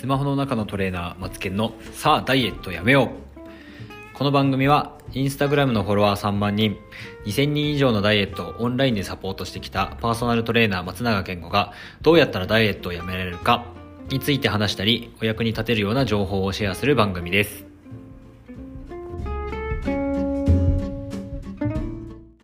スマホの中のトレーナーマツケンのさあダイエットやめよう。この番組はインスタグラムのフォロワー3万人2000人以上のダイエットをオンラインでサポートしてきたパーソナルトレーナー松永健吾がどうやったらダイエットをやめられるかについて話したりお役に立てるような情報をシェアする番組です。